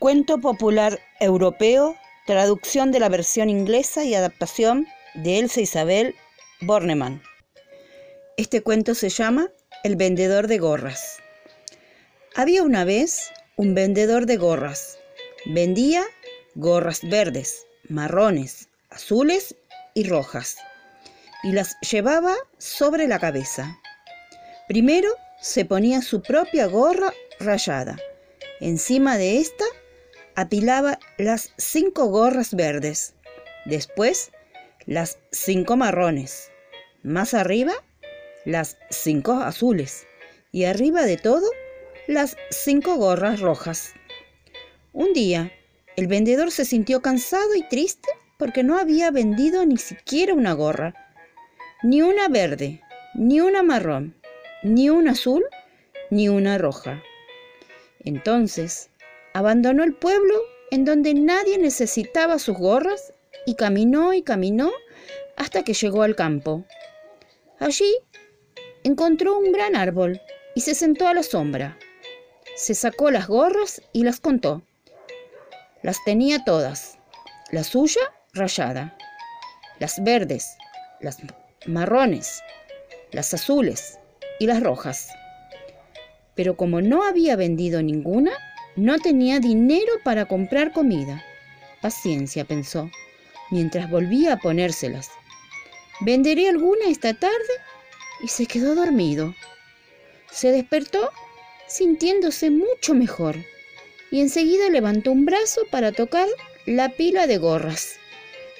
Cuento popular europeo, traducción de la versión inglesa y adaptación de Elsa Isabel Bornemann. Este cuento se llama El vendedor de gorras. Había una vez un vendedor de gorras. Vendía gorras verdes, marrones, azules y rojas, y las llevaba sobre la cabeza. Primero se ponía su propia gorra rayada. Encima de esta apilaba las cinco gorras verdes, después las cinco marrones, más arriba las cinco azules y arriba de todo las cinco gorras rojas. Un día, el vendedor se sintió cansado y triste porque no había vendido ni siquiera una gorra, ni una verde, ni una marrón, ni una azul, ni una roja. Entonces, abandonó el pueblo en donde nadie necesitaba sus gorras y caminó y caminó hasta que llegó al campo. Allí encontró un gran árbol y se sentó a la sombra. Se sacó las gorras y las contó. Las tenía todas, la suya rayada, las verdes, las marrones, las azules y las rojas. Pero como no había vendido ninguna, no tenía dinero para comprar comida. Paciencia, pensó, mientras volvía a ponérselas. Venderé alguna esta tarde y se quedó dormido. Se despertó sintiéndose mucho mejor y enseguida levantó un brazo para tocar la pila de gorras.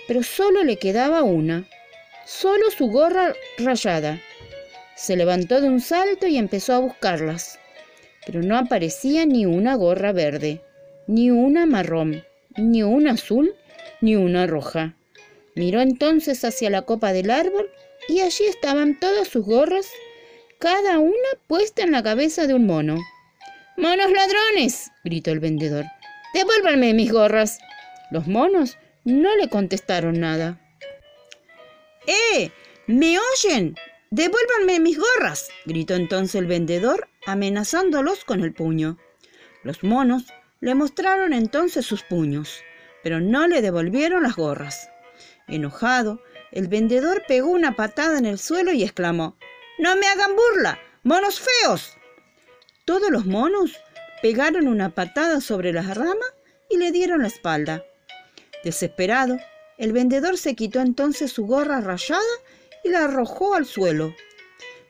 Pero solo le quedaba una, solo su gorra rayada. Se levantó de un salto y empezó a buscarlas pero no aparecía ni una gorra verde, ni una marrón, ni una azul, ni una roja. Miró entonces hacia la copa del árbol y allí estaban todas sus gorras, cada una puesta en la cabeza de un mono. ¡Monos ladrones! gritó el vendedor. ¡Devuélvanme mis gorras! Los monos no le contestaron nada. ¡Eh! ¿Me oyen? Devuélvanme mis gorras, gritó entonces el vendedor, amenazándolos con el puño. Los monos le mostraron entonces sus puños, pero no le devolvieron las gorras. Enojado, el vendedor pegó una patada en el suelo y exclamó, ¡No me hagan burla! ¡Monos feos! Todos los monos pegaron una patada sobre las ramas y le dieron la espalda. Desesperado, el vendedor se quitó entonces su gorra rayada y la arrojó al suelo,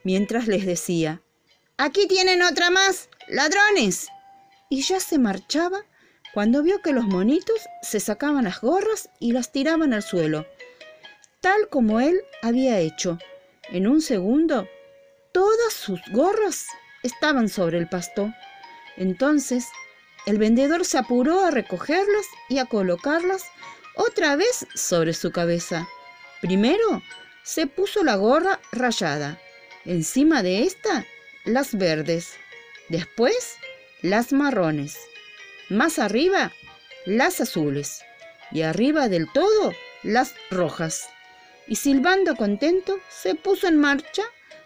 mientras les decía, Aquí tienen otra más, ladrones. Y ya se marchaba cuando vio que los monitos se sacaban las gorras y las tiraban al suelo, tal como él había hecho. En un segundo, todas sus gorras estaban sobre el pasto. Entonces, el vendedor se apuró a recogerlas y a colocarlas otra vez sobre su cabeza. Primero se puso la gorra rayada. Encima de esta, las verdes. Después, las marrones. Más arriba, las azules. Y arriba del todo, las rojas. Y silbando contento, se puso en marcha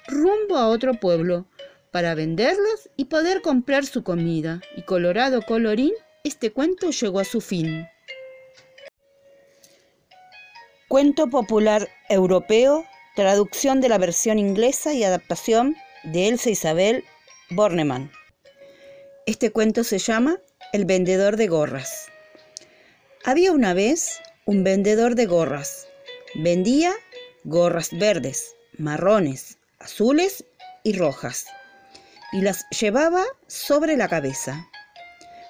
rumbo a otro pueblo para venderlas y poder comprar su comida. Y colorado colorín, este cuento llegó a su fin. Cuento popular europeo, traducción de la versión inglesa y adaptación de Elsa Isabel Bornemann. Este cuento se llama El vendedor de gorras. Había una vez un vendedor de gorras. Vendía gorras verdes, marrones, azules y rojas, y las llevaba sobre la cabeza.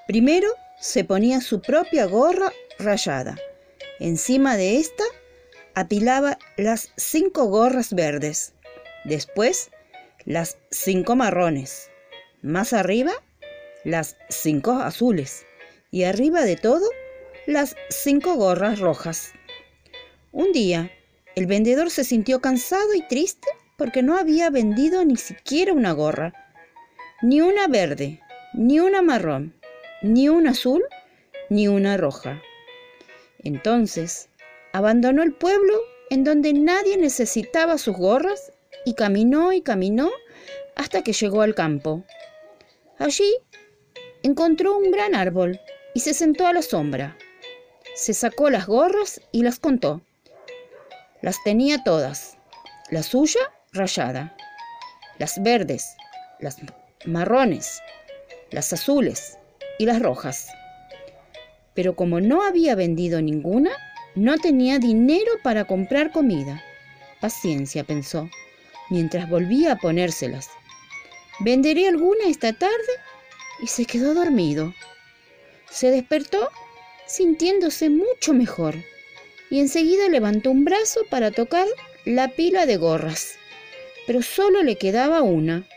Primero se ponía su propia gorra rayada. Encima de esta apilaba las cinco gorras verdes, después las cinco marrones, más arriba las cinco azules y arriba de todo las cinco gorras rojas. Un día, el vendedor se sintió cansado y triste porque no había vendido ni siquiera una gorra, ni una verde, ni una marrón, ni una azul, ni una roja. Entonces, Abandonó el pueblo en donde nadie necesitaba sus gorras y caminó y caminó hasta que llegó al campo. Allí encontró un gran árbol y se sentó a la sombra. Se sacó las gorras y las contó. Las tenía todas. La suya rayada. Las verdes, las marrones, las azules y las rojas. Pero como no había vendido ninguna, no tenía dinero para comprar comida. Paciencia, pensó, mientras volvía a ponérselas. Venderé alguna esta tarde y se quedó dormido. Se despertó sintiéndose mucho mejor y enseguida levantó un brazo para tocar la pila de gorras. Pero solo le quedaba una,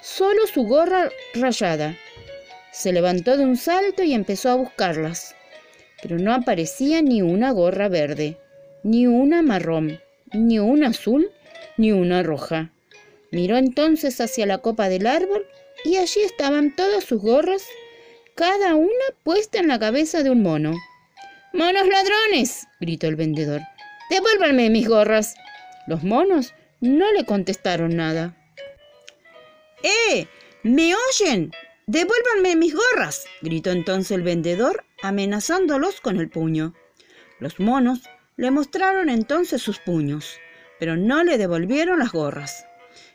solo su gorra rayada. Se levantó de un salto y empezó a buscarlas, pero no aparecía ni una gorra verde, ni una marrón, ni una azul, ni una roja. Miró entonces hacia la copa del árbol y allí estaban todas sus gorras, cada una puesta en la cabeza de un mono. ¡Monos ladrones! gritó el vendedor. Devuélvanme mis gorras. Los monos no le contestaron nada. ¡Eh! ¿Me oyen? Devuélvanme mis gorras, gritó entonces el vendedor, amenazándolos con el puño. Los monos le mostraron entonces sus puños, pero no le devolvieron las gorras.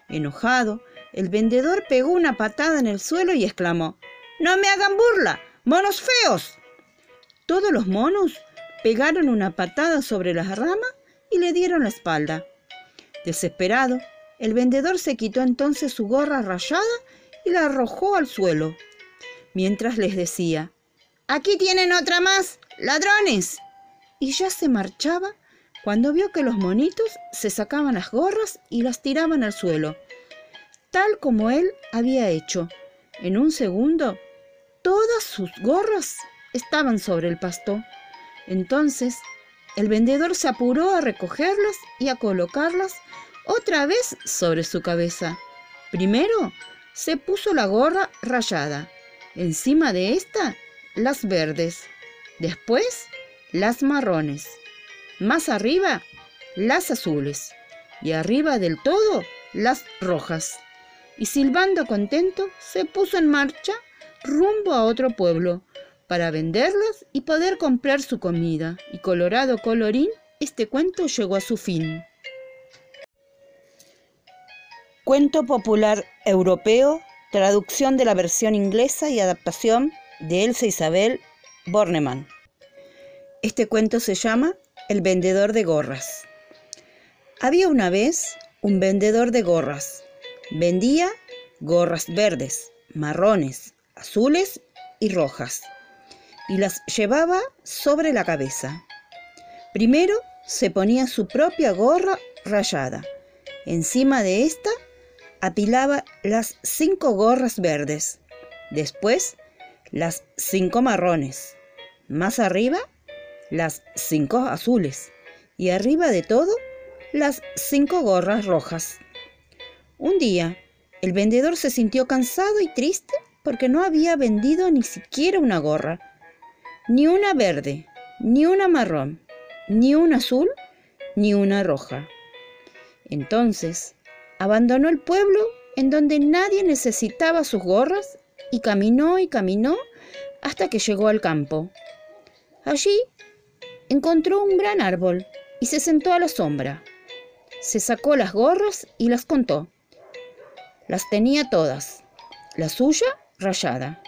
Enojado, el vendedor pegó una patada en el suelo y exclamó, ¡No me hagan burla! ¡Monos feos! Todos los monos pegaron una patada sobre las ramas y le dieron la espalda. Desesperado, el vendedor se quitó entonces su gorra rayada y la arrojó al suelo, mientras les decía, Aquí tienen otra más, ladrones. Y ya se marchaba cuando vio que los monitos se sacaban las gorras y las tiraban al suelo, tal como él había hecho. En un segundo, todas sus gorras estaban sobre el pasto. Entonces, el vendedor se apuró a recogerlas y a colocarlas otra vez sobre su cabeza. Primero, se puso la gorra rayada. Encima de esta, las verdes. Después, las marrones más arriba las azules y arriba del todo las rojas. Y silbando contento, se puso en marcha rumbo a otro pueblo para venderlas y poder comprar su comida. Y colorado colorín, este cuento llegó a su fin. Cuento popular europeo, traducción de la versión inglesa y adaptación de Elsa Isabel Bornemann. Este cuento se llama el vendedor de gorras. Había una vez un vendedor de gorras. Vendía gorras verdes, marrones, azules y rojas. Y las llevaba sobre la cabeza. Primero se ponía su propia gorra rayada. Encima de esta apilaba las cinco gorras verdes. Después las cinco marrones. Más arriba las cinco azules y arriba de todo las cinco gorras rojas. Un día, el vendedor se sintió cansado y triste porque no había vendido ni siquiera una gorra, ni una verde, ni una marrón, ni una azul, ni una roja. Entonces, abandonó el pueblo en donde nadie necesitaba sus gorras y caminó y caminó hasta que llegó al campo. Allí encontró un gran árbol y se sentó a la sombra. Se sacó las gorras y las contó. Las tenía todas. La suya rayada.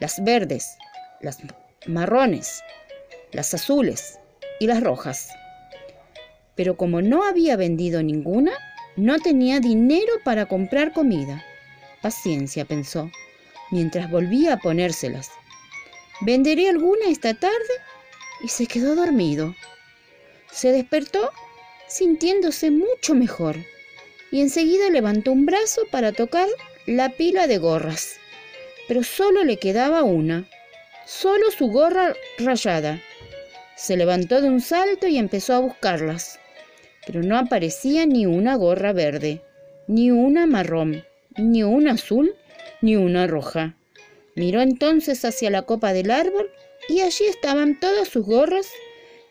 Las verdes, las marrones, las azules y las rojas. Pero como no había vendido ninguna, no tenía dinero para comprar comida. Paciencia, pensó, mientras volvía a ponérselas. ¿Venderé alguna esta tarde y se quedó dormido. Se despertó sintiéndose mucho mejor y enseguida levantó un brazo para tocar la pila de gorras. Pero solo le quedaba una, solo su gorra rayada. Se levantó de un salto y empezó a buscarlas, pero no aparecía ni una gorra verde, ni una marrón, ni una azul, ni una roja. Miró entonces hacia la copa del árbol y allí estaban todas sus gorras,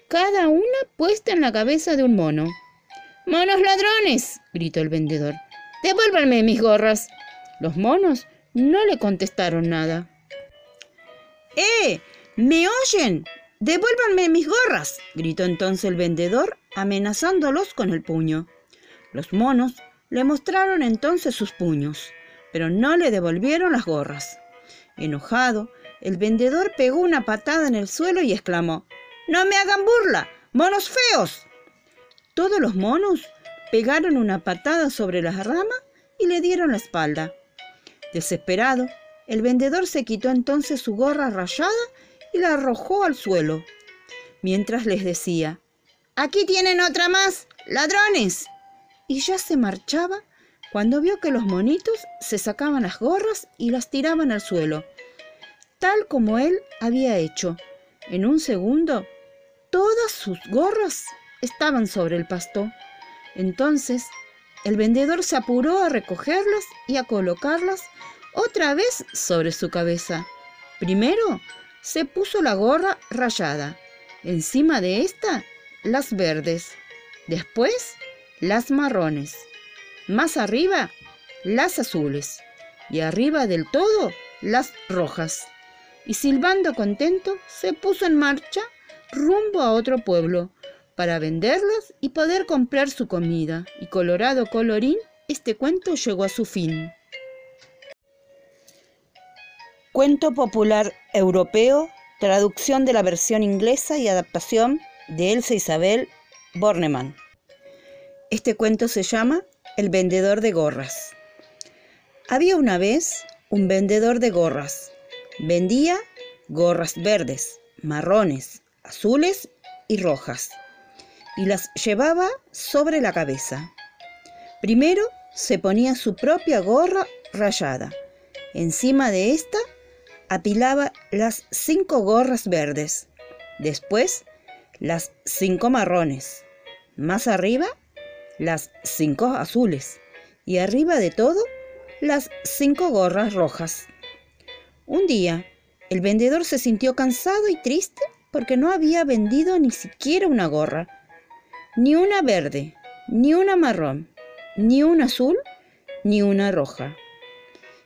cada una puesta en la cabeza de un mono. ¡Monos ladrones! gritó el vendedor. Devuélvanme mis gorras. Los monos no le contestaron nada. ¡Eh! ¿Me oyen? Devuélvanme mis gorras, gritó entonces el vendedor, amenazándolos con el puño. Los monos le mostraron entonces sus puños, pero no le devolvieron las gorras. Enojado, el vendedor pegó una patada en el suelo y exclamó, ¡No me hagan burla! ¡Monos feos! Todos los monos pegaron una patada sobre las ramas y le dieron la espalda. Desesperado, el vendedor se quitó entonces su gorra rayada y la arrojó al suelo, mientras les decía, Aquí tienen otra más, ladrones. Y ya se marchaba cuando vio que los monitos se sacaban las gorras y las tiraban al suelo, tal como él había hecho. En un segundo, todas sus gorras estaban sobre el pasto. Entonces, el vendedor se apuró a recogerlas y a colocarlas otra vez sobre su cabeza. Primero se puso la gorra rayada, encima de esta las verdes, después las marrones, más arriba las azules y arriba del todo las rojas. Y silbando contento se puso en marcha rumbo a otro pueblo para venderlas y poder comprar su comida. Y colorado colorín, este cuento llegó a su fin. Cuento popular europeo, traducción de la versión inglesa y adaptación de Elsa Isabel Bornemann. Este cuento se llama El vendedor de gorras. Había una vez un vendedor de gorras. Vendía gorras verdes, marrones, azules y rojas y las llevaba sobre la cabeza. Primero se ponía su propia gorra rayada. Encima de esta apilaba las cinco gorras verdes. Después las cinco marrones. Más arriba las cinco azules. Y arriba de todo las cinco gorras rojas. Un día, el vendedor se sintió cansado y triste porque no había vendido ni siquiera una gorra ni una verde, ni una marrón, ni una azul, ni una roja.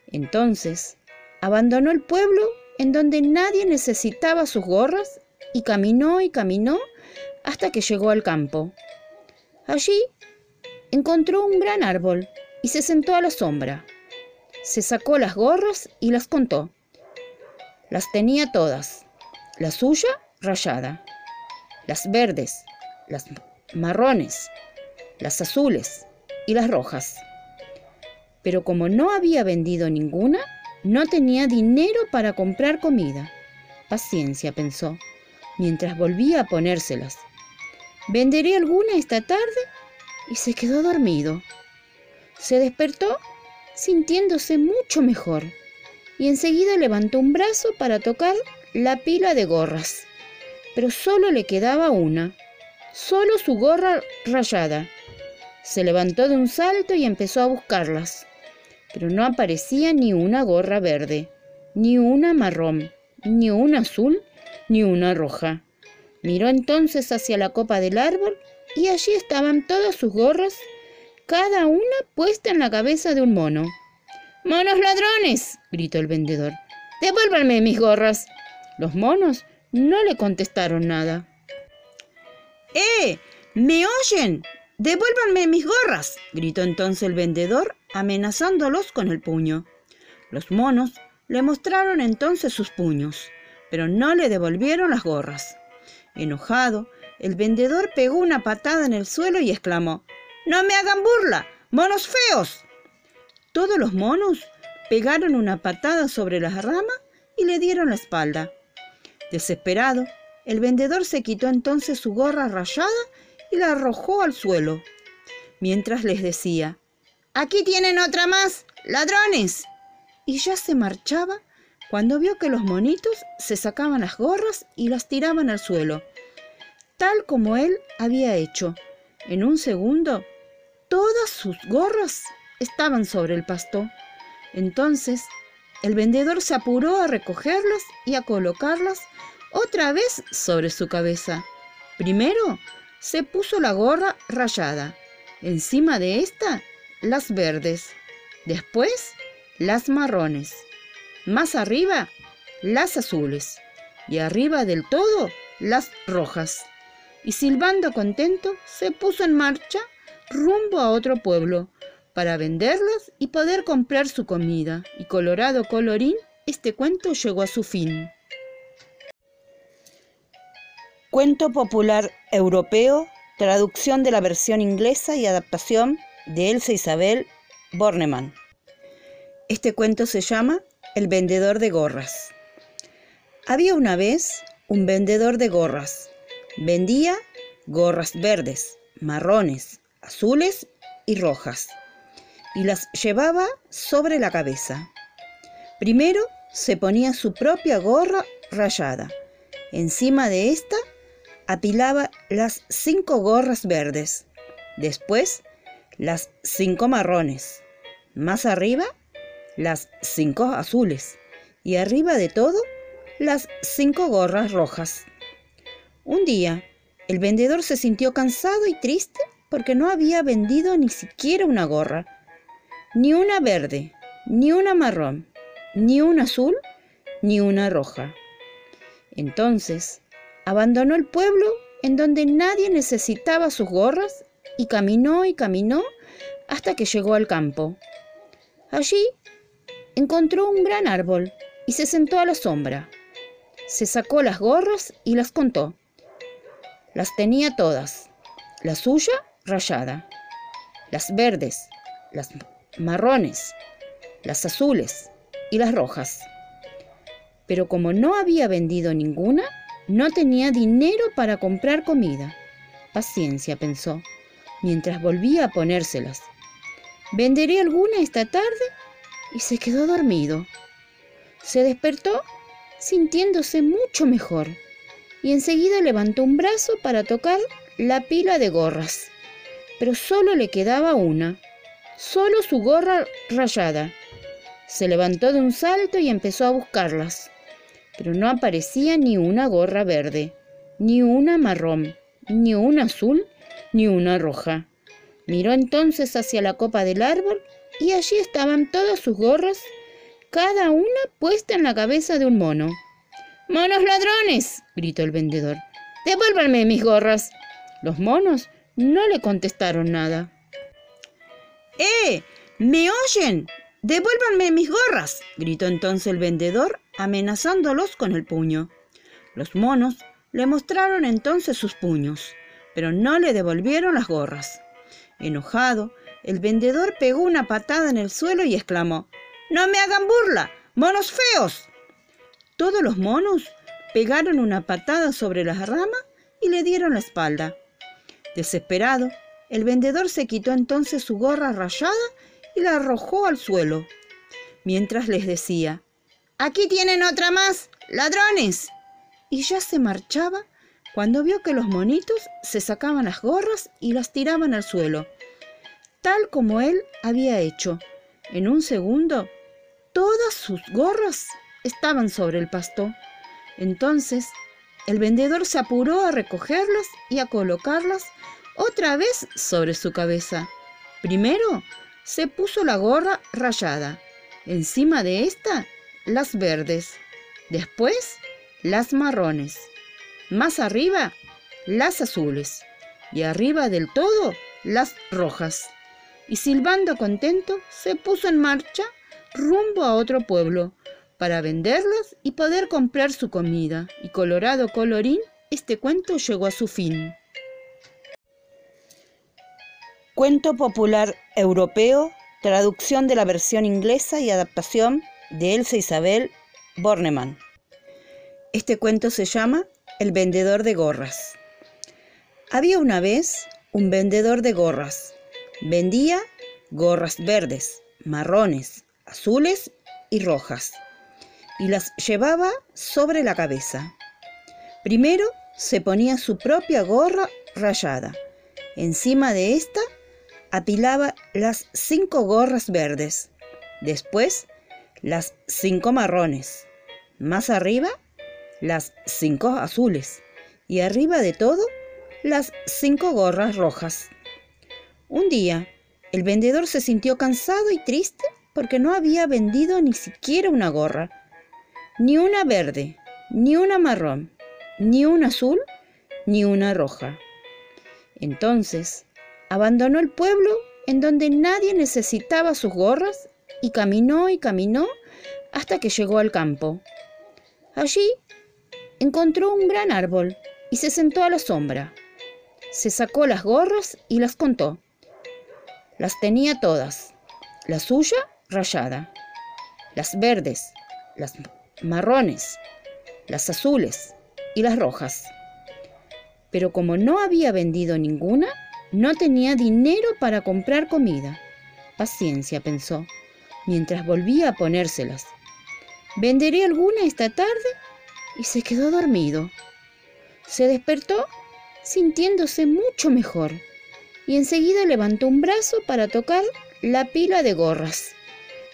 Entonces, abandonó el pueblo en donde nadie necesitaba sus gorras y caminó y caminó hasta que llegó al campo. Allí encontró un gran árbol y se sentó a la sombra. Se sacó las gorras y las contó. Las tenía todas, la suya rayada, las verdes, las marrones, las azules y las rojas. Pero como no había vendido ninguna, no tenía dinero para comprar comida. Paciencia, pensó, mientras volvía a ponérselas. Venderé alguna esta tarde y se quedó dormido. Se despertó sintiéndose mucho mejor y enseguida levantó un brazo para tocar la pila de gorras, pero solo le quedaba una solo su gorra rayada. Se levantó de un salto y empezó a buscarlas, pero no aparecía ni una gorra verde, ni una marrón, ni una azul, ni una roja. Miró entonces hacia la copa del árbol y allí estaban todas sus gorras, cada una puesta en la cabeza de un mono. ¡Monos ladrones! gritó el vendedor. Devuélvanme mis gorras. Los monos no le contestaron nada. ¡Eh! ¿Me oyen? Devuélvanme mis gorras, gritó entonces el vendedor, amenazándolos con el puño. Los monos le mostraron entonces sus puños, pero no le devolvieron las gorras. Enojado, el vendedor pegó una patada en el suelo y exclamó, ¡No me hagan burla! ¡Monos feos! Todos los monos pegaron una patada sobre las ramas y le dieron la espalda. Desesperado, el vendedor se quitó entonces su gorra rayada y la arrojó al suelo, mientras les decía, Aquí tienen otra más, ladrones. Y ya se marchaba cuando vio que los monitos se sacaban las gorras y las tiraban al suelo, tal como él había hecho. En un segundo, todas sus gorras estaban sobre el pasto. Entonces, el vendedor se apuró a recogerlas y a colocarlas otra vez sobre su cabeza. Primero se puso la gorra rayada, encima de esta las verdes, después las marrones, más arriba las azules y arriba del todo las rojas. Y silbando contento, se puso en marcha rumbo a otro pueblo para venderlas y poder comprar su comida. Y colorado colorín, este cuento llegó a su fin. Cuento popular europeo, traducción de la versión inglesa y adaptación de Elsa Isabel Bornemann. Este cuento se llama El vendedor de gorras. Había una vez un vendedor de gorras. Vendía gorras verdes, marrones, azules y rojas, y las llevaba sobre la cabeza. Primero se ponía su propia gorra rayada. Encima de esta apilaba las cinco gorras verdes. Después las cinco marrones. Más arriba las cinco azules. Y arriba de todo las cinco gorras rojas. Un día, el vendedor se sintió cansado y triste porque no había vendido ni siquiera una gorra, ni una verde, ni una marrón, ni una azul, ni una roja. Entonces, abandonó el pueblo en donde nadie necesitaba sus gorras y caminó y caminó hasta que llegó al campo. Allí encontró un gran árbol y se sentó a la sombra. Se sacó las gorras y las contó. Las tenía todas. La suya rayada. Las verdes, las marrones, las azules y las rojas. Pero como no había vendido ninguna, no tenía dinero para comprar comida. Paciencia, pensó, mientras volvía a ponérselas. Venderé alguna esta tarde y se quedó dormido. Se despertó sintiéndose mucho mejor, y enseguida levantó un brazo para tocar la pila de gorras. Pero solo le quedaba una, solo su gorra rayada. Se levantó de un salto y empezó a buscarlas, pero no aparecía ni una gorra verde, ni una marrón, ni una azul, ni una roja. Miró entonces hacia la copa del árbol y allí estaban todas sus gorras cada una puesta en la cabeza de un mono. ¡Monos ladrones! gritó el vendedor. Devuélvanme mis gorras. Los monos no le contestaron nada. ¡Eh! ¿Me oyen? Devuélvanme mis gorras, gritó entonces el vendedor, amenazándolos con el puño. Los monos le mostraron entonces sus puños, pero no le devolvieron las gorras. Enojado, el vendedor pegó una patada en el suelo y exclamó no me hagan burla, monos feos. Todos los monos pegaron una patada sobre las ramas y le dieron la espalda. Desesperado, el vendedor se quitó entonces su gorra rayada y la arrojó al suelo, mientras les decía, Aquí tienen otra más, ladrones. Y ya se marchaba cuando vio que los monitos se sacaban las gorras y las tiraban al suelo, tal como él había hecho. En un segundo Todas sus gorras estaban sobre el pasto. Entonces el vendedor se apuró a recogerlas y a colocarlas otra vez sobre su cabeza. Primero se puso la gorra rayada, encima de esta las verdes, después las marrones, más arriba las azules y arriba del todo las rojas. Y silbando contento se puso en marcha rumbo a otro pueblo para venderlas y poder comprar su comida. Y colorado colorín, este cuento llegó a su fin. Cuento popular europeo, traducción de la versión inglesa y adaptación de Elsa Isabel Bornemann. Este cuento se llama El vendedor de gorras. Había una vez un vendedor de gorras. Vendía gorras verdes, marrones, azules y rojas, y las llevaba sobre la cabeza. Primero se ponía su propia gorra rayada. Encima de esta apilaba las cinco gorras verdes. Después las cinco marrones. Más arriba las cinco azules. Y arriba de todo las cinco gorras rojas. Un día el vendedor se sintió cansado y triste porque no había vendido ni siquiera una gorra, ni una verde, ni una marrón, ni una azul, ni una roja. Entonces, abandonó el pueblo en donde nadie necesitaba sus gorras y caminó y caminó hasta que llegó al campo. Allí encontró un gran árbol y se sentó a la sombra. Se sacó las gorras y las contó. Las tenía todas, la suya rayada, las verdes, las marrones, las azules y las rojas. Pero como no había vendido ninguna, no tenía dinero para comprar comida. Paciencia, pensó, mientras volvía a ponérselas. Venderé alguna esta tarde y se quedó dormido. Se despertó sintiéndose mucho mejor y enseguida levantó un brazo para tocar la pila de gorras.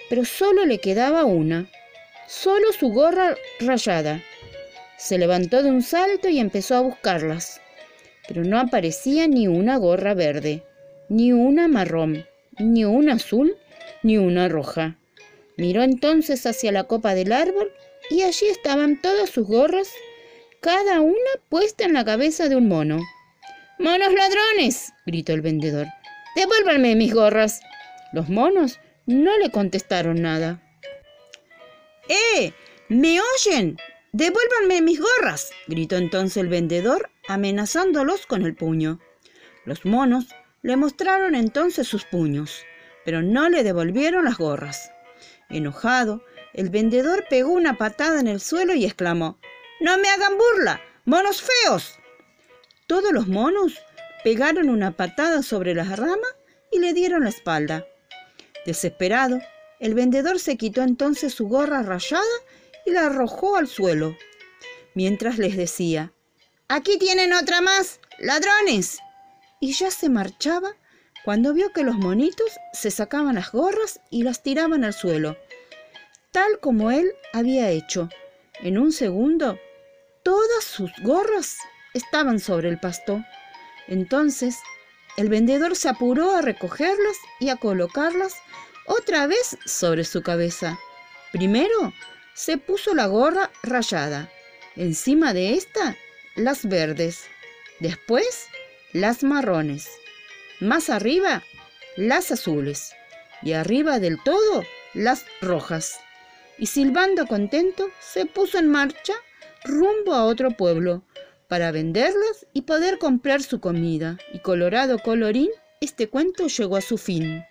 Pero solo le quedaba una, solo su gorra rayada. Se levantó de un salto y empezó a buscarlas, pero no aparecía ni una gorra verde, ni una marrón, ni una azul, ni una roja. Miró entonces hacia la copa del árbol y allí estaban todas sus gorras, cada una puesta en la cabeza de un mono. ¡Monos ladrones! gritó el vendedor. ¡Devuélvanme mis gorras! Los monos no le contestaron nada. ¡Eh! ¿Me oyen? Devuélvanme mis gorras, gritó entonces el vendedor, amenazándolos con el puño. Los monos le mostraron entonces sus puños, pero no le devolvieron las gorras. Enojado, el vendedor pegó una patada en el suelo y exclamó, ¡No me hagan burla! ¡Monos feos! Todos los monos pegaron una patada sobre las ramas y le dieron la espalda. Desesperado, el vendedor se quitó entonces su gorra rayada y la arrojó al suelo, mientras les decía, Aquí tienen otra más, ladrones. Y ya se marchaba cuando vio que los monitos se sacaban las gorras y las tiraban al suelo, tal como él había hecho. En un segundo, todas sus gorras estaban sobre el pasto. Entonces, el vendedor se apuró a recogerlas y a colocarlas otra vez sobre su cabeza. Primero se puso la gorra rayada, encima de esta las verdes, después las marrones, más arriba las azules y arriba del todo las rojas. Y silbando contento se puso en marcha rumbo a otro pueblo para venderlas y poder comprar su comida. Y colorado colorín, este cuento llegó a su fin.